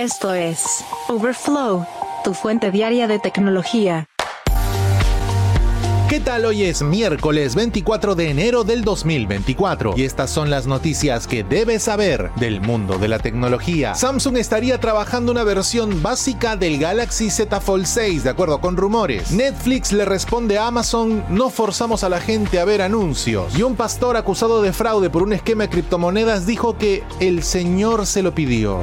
Esto es Overflow, tu fuente diaria de tecnología. ¿Qué tal? Hoy es miércoles 24 de enero del 2024 y estas son las noticias que debes saber del mundo de la tecnología. Samsung estaría trabajando una versión básica del Galaxy Z Fold 6 de acuerdo con rumores. Netflix le responde a Amazon, no forzamos a la gente a ver anuncios. Y un pastor acusado de fraude por un esquema de criptomonedas dijo que el Señor se lo pidió.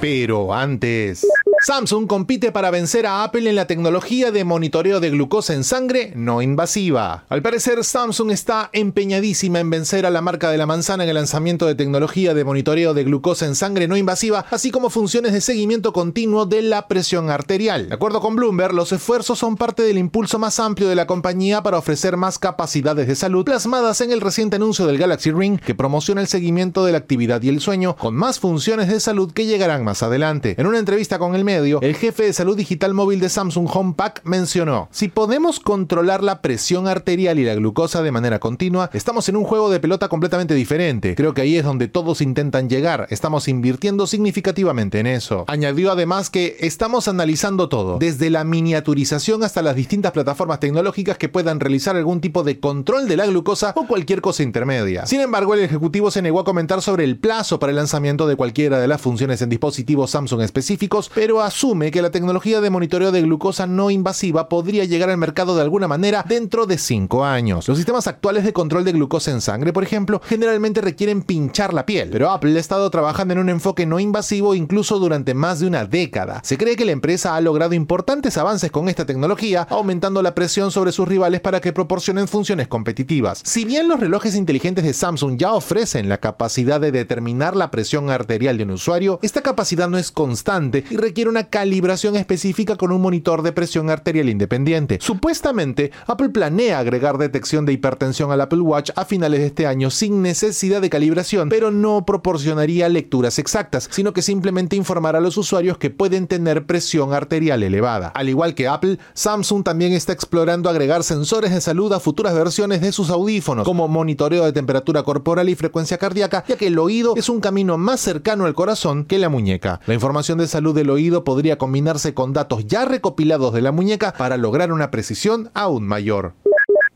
Pero antes... Samsung compite para vencer a Apple en la tecnología de monitoreo de glucosa en sangre no invasiva. Al parecer, Samsung está empeñadísima en vencer a la marca de la manzana en el lanzamiento de tecnología de monitoreo de glucosa en sangre no invasiva, así como funciones de seguimiento continuo de la presión arterial. De acuerdo con Bloomberg, los esfuerzos son parte del impulso más amplio de la compañía para ofrecer más capacidades de salud plasmadas en el reciente anuncio del Galaxy Ring que promociona el seguimiento de la actividad y el sueño con más funciones de salud que llegarán más adelante. En una entrevista con el medio, el jefe de salud digital móvil de Samsung HomePack mencionó, si podemos controlar la presión arterial y la glucosa de manera continua, estamos en un juego de pelota completamente diferente. Creo que ahí es donde todos intentan llegar, estamos invirtiendo significativamente en eso. Añadió además que estamos analizando todo, desde la miniaturización hasta las distintas plataformas tecnológicas que puedan realizar algún tipo de control de la glucosa o cualquier cosa intermedia. Sin embargo, el ejecutivo se negó a comentar sobre el plazo para el lanzamiento de cualquiera de las funciones en dispositivos Samsung específicos, pero asume que la tecnología de monitoreo de glucosa no invasiva podría llegar al mercado de alguna manera dentro de 5 años. Los sistemas actuales de control de glucosa en sangre, por ejemplo, generalmente requieren pinchar la piel, pero Apple ha estado trabajando en un enfoque no invasivo incluso durante más de una década. Se cree que la empresa ha logrado importantes avances con esta tecnología, aumentando la presión sobre sus rivales para que proporcionen funciones competitivas. Si bien los relojes inteligentes de Samsung ya ofrecen la capacidad de determinar la presión arterial de un usuario, esta capacidad no es constante y requiere una calibración específica con un monitor de presión arterial independiente. Supuestamente, Apple planea agregar detección de hipertensión al Apple Watch a finales de este año sin necesidad de calibración, pero no proporcionaría lecturas exactas, sino que simplemente informará a los usuarios que pueden tener presión arterial elevada. Al igual que Apple, Samsung también está explorando agregar sensores de salud a futuras versiones de sus audífonos, como monitoreo de temperatura corporal y frecuencia cardíaca, ya que el oído es un camino más cercano al corazón que la muñeca. La información de salud del oído podría combinarse con datos ya recopilados de la muñeca para lograr una precisión aún mayor.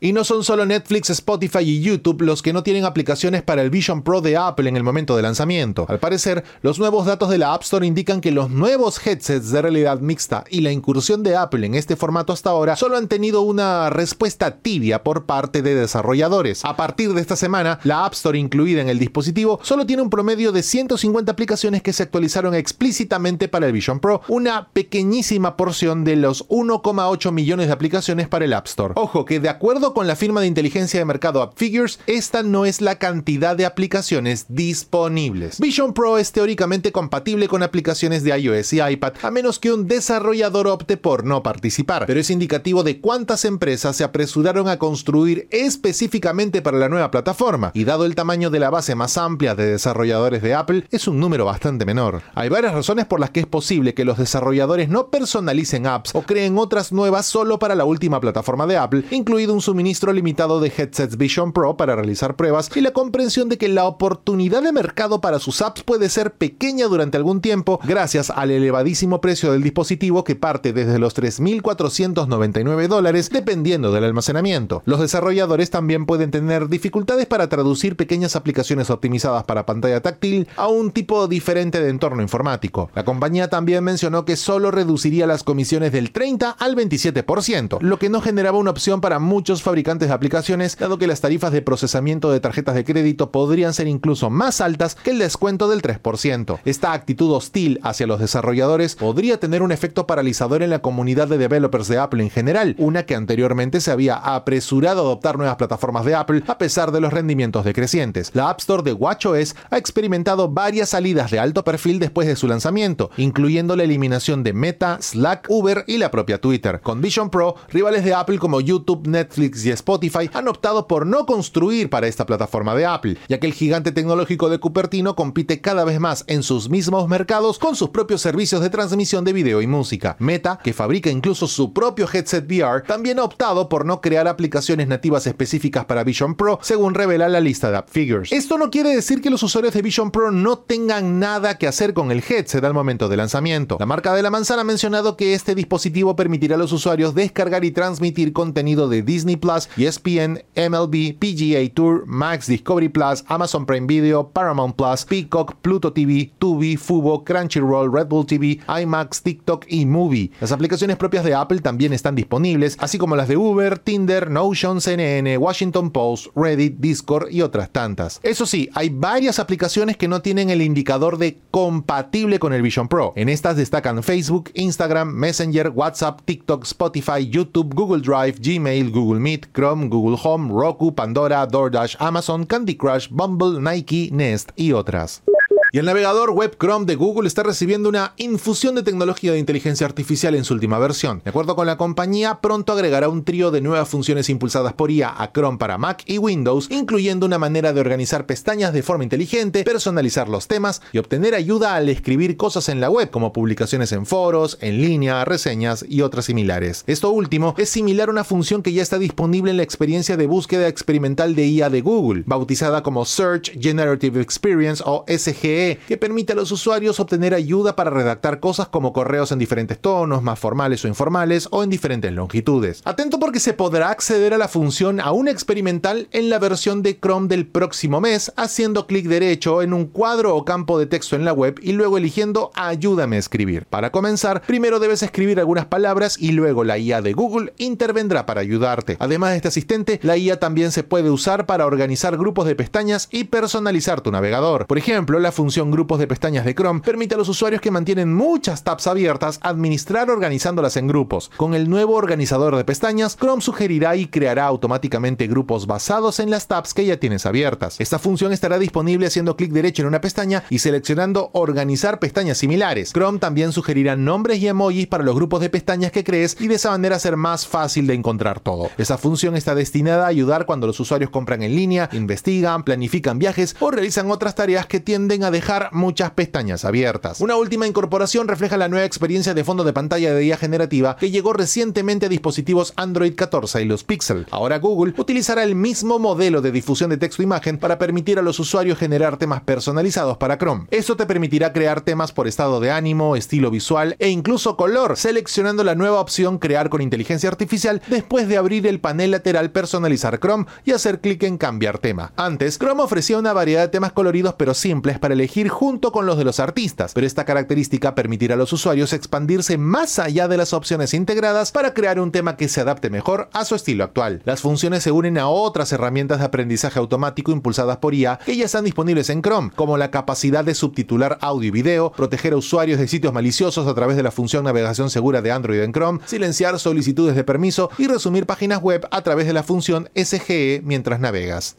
Y no son solo Netflix, Spotify y YouTube los que no tienen aplicaciones para el Vision Pro de Apple en el momento de lanzamiento. Al parecer, los nuevos datos de la App Store indican que los nuevos headsets de realidad mixta y la incursión de Apple en este formato hasta ahora solo han tenido una respuesta tibia por parte de desarrolladores. A partir de esta semana, la App Store incluida en el dispositivo solo tiene un promedio de 150 aplicaciones que se actualizaron explícitamente para el Vision Pro, una pequeñísima porción de los 1,8 millones de aplicaciones para el App Store. Ojo que de acuerdo con la firma de inteligencia de mercado AppFigures, esta no es la cantidad de aplicaciones disponibles. Vision Pro es teóricamente compatible con aplicaciones de iOS y iPad, a menos que un desarrollador opte por no participar, pero es indicativo de cuántas empresas se apresuraron a construir específicamente para la nueva plataforma, y dado el tamaño de la base más amplia de desarrolladores de Apple, es un número bastante menor. Hay varias razones por las que es posible que los desarrolladores no personalicen apps o creen otras nuevas solo para la última plataforma de Apple, incluido un suministro suministro limitado de headsets Vision Pro para realizar pruebas y la comprensión de que la oportunidad de mercado para sus apps puede ser pequeña durante algún tiempo gracias al elevadísimo precio del dispositivo que parte desde los 3.499 dólares dependiendo del almacenamiento. Los desarrolladores también pueden tener dificultades para traducir pequeñas aplicaciones optimizadas para pantalla táctil a un tipo diferente de entorno informático. La compañía también mencionó que solo reduciría las comisiones del 30 al 27%, lo que no generaba una opción para muchos fabricantes de aplicaciones, dado que las tarifas de procesamiento de tarjetas de crédito podrían ser incluso más altas que el descuento del 3%. Esta actitud hostil hacia los desarrolladores podría tener un efecto paralizador en la comunidad de developers de Apple en general, una que anteriormente se había apresurado a adoptar nuevas plataformas de Apple a pesar de los rendimientos decrecientes. La App Store de WatchOS ha experimentado varias salidas de alto perfil después de su lanzamiento, incluyendo la eliminación de Meta, Slack, Uber y la propia Twitter. Con Vision Pro, rivales de Apple como YouTube, Netflix Y Spotify han optado por no construir para esta plataforma de Apple, ya que el gigante tecnológico de Cupertino compite cada vez más en sus mismos mercados con sus propios servicios de transmisión de video y música. Meta, que fabrica incluso su propio headset VR, también ha optado por no crear aplicaciones nativas específicas para Vision Pro, según revela la lista de AppFigures. Esto no quiere decir que los usuarios de Vision Pro no tengan nada que hacer con el headset al momento de lanzamiento. La marca de la manzana ha mencionado que este dispositivo permitirá a los usuarios descargar y transmitir contenido de Disney Plus, ESPN, MLB, PGA Tour, Max Discovery Plus, Amazon Prime Video, Paramount Plus, Peacock, Pluto TV, Tubi, Fubo, Crunchyroll, Red Bull TV, IMAX, TikTok y Movie. Las aplicaciones propias de Apple también están disponibles, así como las de Uber, Tinder, Notion, CNN, Washington Post, Reddit, Discord y otras tantas. Eso sí, hay varias aplicaciones que no tienen el indicador de compatible con el Vision Pro. En estas destacan Facebook, Instagram, Messenger, WhatsApp, TikTok, Spotify, YouTube, Google Drive, Gmail, Google Meet, Chrome, Google Home, Roku, Pandora, DoorDash, Amazon, Candy Crush, Bumble, Nike, Nest y otras. Y el navegador web Chrome de Google está recibiendo una infusión de tecnología de inteligencia artificial en su última versión. De acuerdo con la compañía, pronto agregará un trío de nuevas funciones impulsadas por IA a Chrome para Mac y Windows, incluyendo una manera de organizar pestañas de forma inteligente, personalizar los temas y obtener ayuda al escribir cosas en la web, como publicaciones en foros, en línea, reseñas y otras similares. Esto último es similar a una función que ya está disponible en la experiencia de búsqueda experimental de IA de Google, bautizada como Search Generative Experience o SGE que permite a los usuarios obtener ayuda para redactar cosas como correos en diferentes tonos, más formales o informales, o en diferentes longitudes. Atento porque se podrá acceder a la función aún experimental en la versión de Chrome del próximo mes, haciendo clic derecho en un cuadro o campo de texto en la web y luego eligiendo Ayúdame a escribir. Para comenzar, primero debes escribir algunas palabras y luego la IA de Google intervendrá para ayudarte. Además de este asistente, la IA también se puede usar para organizar grupos de pestañas y personalizar tu navegador. Por ejemplo, la función grupos de pestañas de Chrome permite a los usuarios que mantienen muchas tabs abiertas administrar organizándolas en grupos. Con el nuevo organizador de pestañas, Chrome sugerirá y creará automáticamente grupos basados en las tabs que ya tienes abiertas. Esta función estará disponible haciendo clic derecho en una pestaña y seleccionando organizar pestañas similares. Chrome también sugerirá nombres y emojis para los grupos de pestañas que crees y de esa manera ser más fácil de encontrar todo. Esa función está destinada a ayudar cuando los usuarios compran en línea, investigan, planifican viajes o realizan otras tareas que tienden a dejar muchas pestañas abiertas. Una última incorporación refleja la nueva experiencia de fondo de pantalla de IA generativa que llegó recientemente a dispositivos Android 14 y los Pixel. Ahora Google utilizará el mismo modelo de difusión de texto-imagen para permitir a los usuarios generar temas personalizados para Chrome. Esto te permitirá crear temas por estado de ánimo, estilo visual e incluso color, seleccionando la nueva opción Crear con inteligencia artificial después de abrir el panel lateral Personalizar Chrome y hacer clic en Cambiar tema. Antes, Chrome ofrecía una variedad de temas coloridos pero simples para junto con los de los artistas, pero esta característica permitirá a los usuarios expandirse más allá de las opciones integradas para crear un tema que se adapte mejor a su estilo actual. Las funciones se unen a otras herramientas de aprendizaje automático impulsadas por IA que ya están disponibles en Chrome, como la capacidad de subtitular audio y video, proteger a usuarios de sitios maliciosos a través de la función navegación segura de Android en Chrome, silenciar solicitudes de permiso y resumir páginas web a través de la función SGE mientras navegas.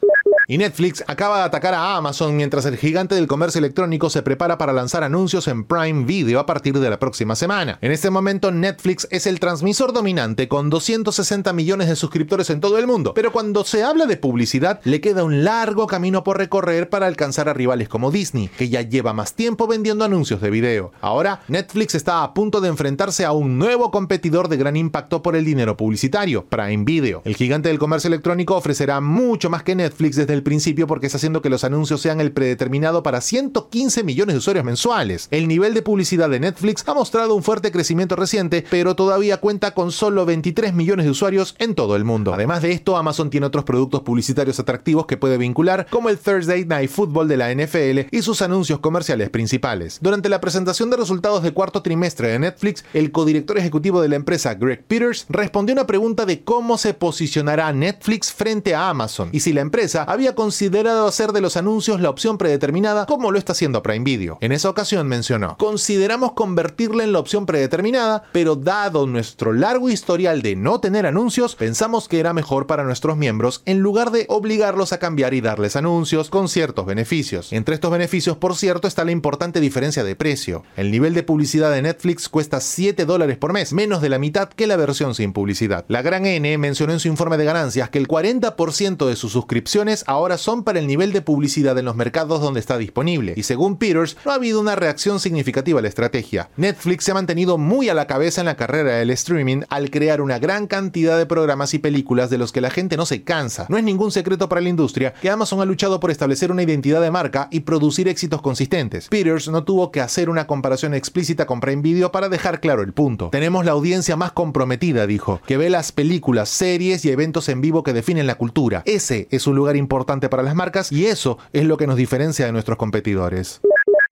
Y Netflix acaba de atacar a Amazon mientras el gigante del comercio electrónico se prepara para lanzar anuncios en Prime Video a partir de la próxima semana. En este momento Netflix es el transmisor dominante con 260 millones de suscriptores en todo el mundo, pero cuando se habla de publicidad le queda un largo camino por recorrer para alcanzar a rivales como Disney, que ya lleva más tiempo vendiendo anuncios de video. Ahora Netflix está a punto de enfrentarse a un nuevo competidor de gran impacto por el dinero publicitario, Prime Video. El gigante del comercio electrónico ofrecerá mucho más que Netflix desde el principio porque está haciendo que los anuncios sean el predeterminado para 115 millones de usuarios mensuales. El nivel de publicidad de Netflix ha mostrado un fuerte crecimiento reciente, pero todavía cuenta con solo 23 millones de usuarios en todo el mundo. Además de esto, Amazon tiene otros productos publicitarios atractivos que puede vincular, como el Thursday Night Football de la NFL y sus anuncios comerciales principales. Durante la presentación de resultados de cuarto trimestre de Netflix, el codirector ejecutivo de la empresa, Greg Peters, respondió una pregunta de cómo se posicionará Netflix frente a Amazon y si la empresa había había considerado hacer de los anuncios la opción predeterminada como lo está haciendo Prime Video. En esa ocasión mencionó, consideramos convertirla en la opción predeterminada, pero dado nuestro largo historial de no tener anuncios, pensamos que era mejor para nuestros miembros en lugar de obligarlos a cambiar y darles anuncios con ciertos beneficios. Entre estos beneficios, por cierto, está la importante diferencia de precio. El nivel de publicidad de Netflix cuesta 7 dólares por mes, menos de la mitad que la versión sin publicidad. La gran N mencionó en su informe de ganancias que el 40% de sus suscripciones ahora son para el nivel de publicidad en los mercados donde está disponible, y según Peters, no ha habido una reacción significativa a la estrategia. Netflix se ha mantenido muy a la cabeza en la carrera del streaming al crear una gran cantidad de programas y películas de los que la gente no se cansa. No es ningún secreto para la industria que Amazon ha luchado por establecer una identidad de marca y producir éxitos consistentes. Peters no tuvo que hacer una comparación explícita con Prime Video para dejar claro el punto. Tenemos la audiencia más comprometida, dijo, que ve las películas, series y eventos en vivo que definen la cultura. Ese es un lugar importante para las marcas y eso es lo que nos diferencia de nuestros competidores.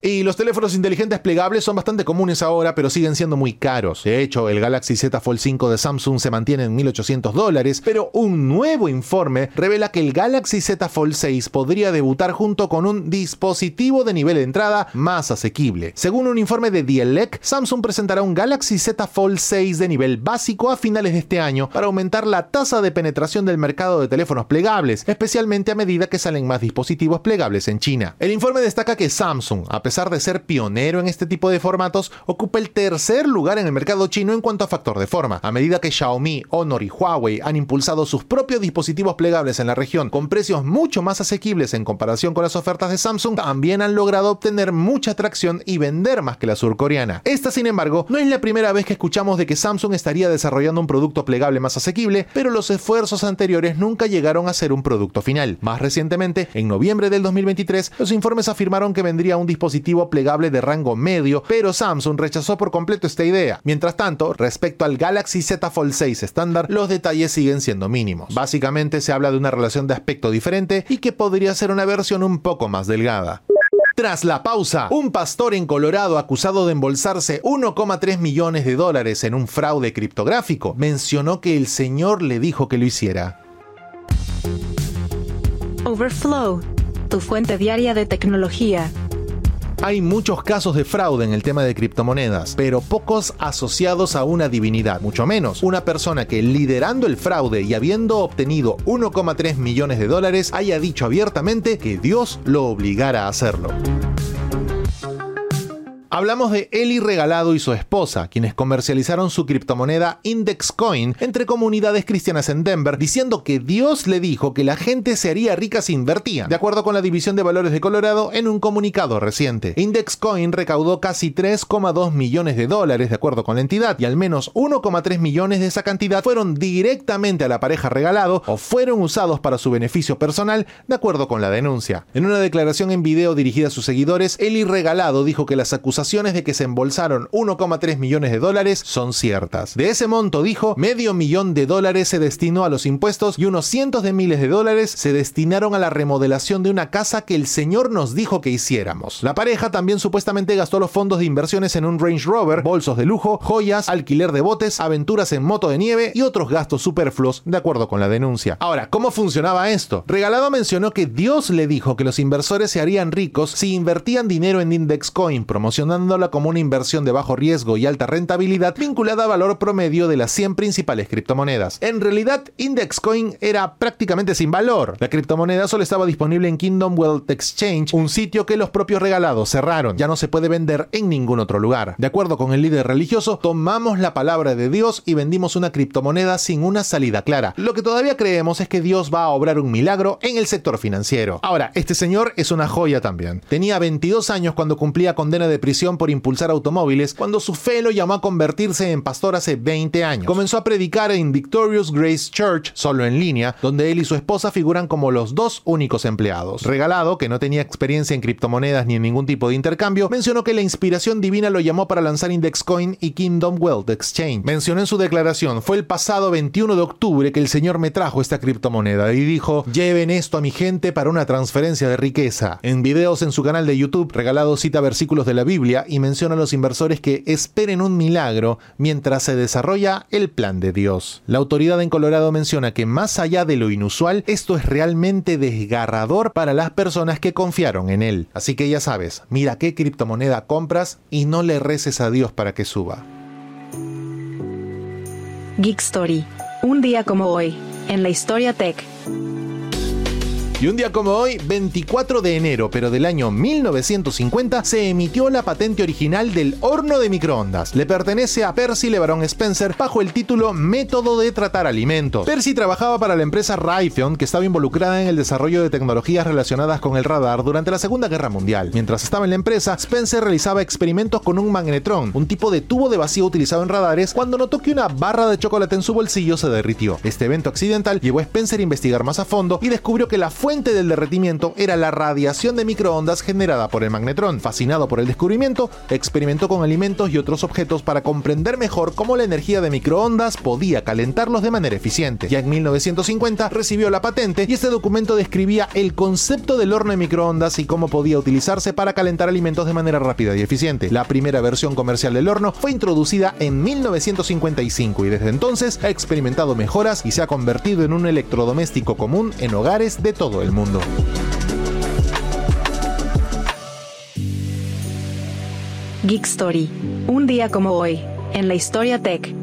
Y los teléfonos inteligentes plegables son bastante comunes ahora, pero siguen siendo muy caros. De hecho, el Galaxy Z Fold 5 de Samsung se mantiene en 1800 dólares, pero un nuevo informe revela que el Galaxy Z Fold 6 podría debutar junto con un dispositivo de nivel de entrada más asequible. Según un informe de Dielec, Samsung presentará un Galaxy Z Fold 6 de nivel básico a finales de este año para aumentar la tasa de penetración del mercado de teléfonos plegables, especialmente a medida que salen más dispositivos plegables en China. El informe destaca que Samsung, a pesar de ser pionero en este tipo de formatos, ocupa el tercer lugar en el mercado chino en cuanto a factor de forma. A medida que Xiaomi, Honor y Huawei han impulsado sus propios dispositivos plegables en la región con precios mucho más asequibles en comparación con las ofertas de Samsung, también han logrado obtener mucha atracción y vender más que la surcoreana. Esta, sin embargo, no es la primera vez que escuchamos de que Samsung estaría desarrollando un producto plegable más asequible, pero los esfuerzos anteriores nunca llegaron a ser un producto final. Más recientemente, en noviembre del 2023, los informes afirmaron que vendría un dispositivo plegable de rango medio, pero Samsung rechazó por completo esta idea. Mientras tanto, respecto al Galaxy Z Fold 6 estándar, los detalles siguen siendo mínimos. Básicamente se habla de una relación de aspecto diferente y que podría ser una versión un poco más delgada. Tras la pausa, un pastor en Colorado acusado de embolsarse 1,3 millones de dólares en un fraude criptográfico mencionó que el Señor le dijo que lo hiciera. Overflow, tu fuente diaria de tecnología. Hay muchos casos de fraude en el tema de criptomonedas, pero pocos asociados a una divinidad, mucho menos una persona que liderando el fraude y habiendo obtenido 1,3 millones de dólares haya dicho abiertamente que Dios lo obligara a hacerlo. Hablamos de Eli Regalado y su esposa, quienes comercializaron su criptomoneda Index Coin entre comunidades cristianas en Denver, diciendo que Dios le dijo que la gente se haría rica si invertía, de acuerdo con la División de Valores de Colorado en un comunicado reciente. Index Coin recaudó casi 3,2 millones de dólares, de acuerdo con la entidad, y al menos 1,3 millones de esa cantidad fueron directamente a la pareja regalado o fueron usados para su beneficio personal, de acuerdo con la denuncia. En una declaración en video dirigida a sus seguidores, Eli Regalado dijo que las acusaciones de que se embolsaron 1,3 millones de dólares son ciertas. De ese monto, dijo, medio millón de dólares se destinó a los impuestos y unos cientos de miles de dólares se destinaron a la remodelación de una casa que el Señor nos dijo que hiciéramos. La pareja también supuestamente gastó los fondos de inversiones en un Range Rover, bolsos de lujo, joyas, alquiler de botes, aventuras en moto de nieve y otros gastos superfluos, de acuerdo con la denuncia. Ahora, ¿cómo funcionaba esto? Regalado mencionó que Dios le dijo que los inversores se harían ricos si invertían dinero en Index Coin, promocionando como una inversión de bajo riesgo y alta rentabilidad vinculada a valor promedio de las 100 principales criptomonedas. En realidad, Index Coin era prácticamente sin valor. La criptomoneda solo estaba disponible en Kingdom Wealth Exchange, un sitio que los propios regalados cerraron. Ya no se puede vender en ningún otro lugar. De acuerdo con el líder religioso, tomamos la palabra de Dios y vendimos una criptomoneda sin una salida clara. Lo que todavía creemos es que Dios va a obrar un milagro en el sector financiero. Ahora, este señor es una joya también. Tenía 22 años cuando cumplía condena de prisión por impulsar automóviles cuando su fe lo llamó a convertirse en pastor hace 20 años. Comenzó a predicar en Victorious Grace Church, solo en línea, donde él y su esposa figuran como los dos únicos empleados. Regalado, que no tenía experiencia en criptomonedas ni en ningún tipo de intercambio, mencionó que la inspiración divina lo llamó para lanzar Index Coin y Kingdom Wealth Exchange. Mencionó en su declaración, fue el pasado 21 de octubre que el Señor me trajo esta criptomoneda y dijo, lleven esto a mi gente para una transferencia de riqueza. En videos en su canal de YouTube, Regalado cita versículos de la Biblia Y menciona a los inversores que esperen un milagro mientras se desarrolla el plan de Dios. La autoridad en Colorado menciona que más allá de lo inusual, esto es realmente desgarrador para las personas que confiaron en él. Así que ya sabes, mira qué criptomoneda compras y no le reces a Dios para que suba. Geek Story. Un día como hoy, en la historia tech. Y un día como hoy, 24 de enero, pero del año 1950, se emitió la patente original del horno de microondas. Le pertenece a Percy LeBaron Spencer bajo el título Método de tratar alimentos. Percy trabajaba para la empresa Raytheon, que estaba involucrada en el desarrollo de tecnologías relacionadas con el radar durante la Segunda Guerra Mundial. Mientras estaba en la empresa, Spencer realizaba experimentos con un magnetrón, un tipo de tubo de vacío utilizado en radares, cuando notó que una barra de chocolate en su bolsillo se derritió. Este evento accidental llevó a Spencer a investigar más a fondo y descubrió que la fuente fuente del derretimiento era la radiación de microondas generada por el magnetrón. Fascinado por el descubrimiento, experimentó con alimentos y otros objetos para comprender mejor cómo la energía de microondas podía calentarlos de manera eficiente. Ya en 1950 recibió la patente y este documento describía el concepto del horno de microondas y cómo podía utilizarse para calentar alimentos de manera rápida y eficiente. La primera versión comercial del horno fue introducida en 1955 y desde entonces ha experimentado mejoras y se ha convertido en un electrodoméstico común en hogares de el mundo. Geek Story. Un día como hoy, en la historia tech.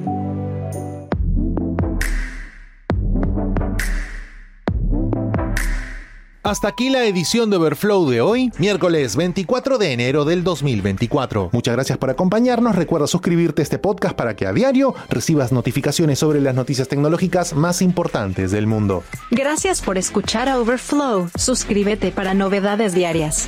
Hasta aquí la edición de Overflow de hoy, miércoles 24 de enero del 2024. Muchas gracias por acompañarnos. Recuerda suscribirte a este podcast para que a diario recibas notificaciones sobre las noticias tecnológicas más importantes del mundo. Gracias por escuchar a Overflow. Suscríbete para novedades diarias.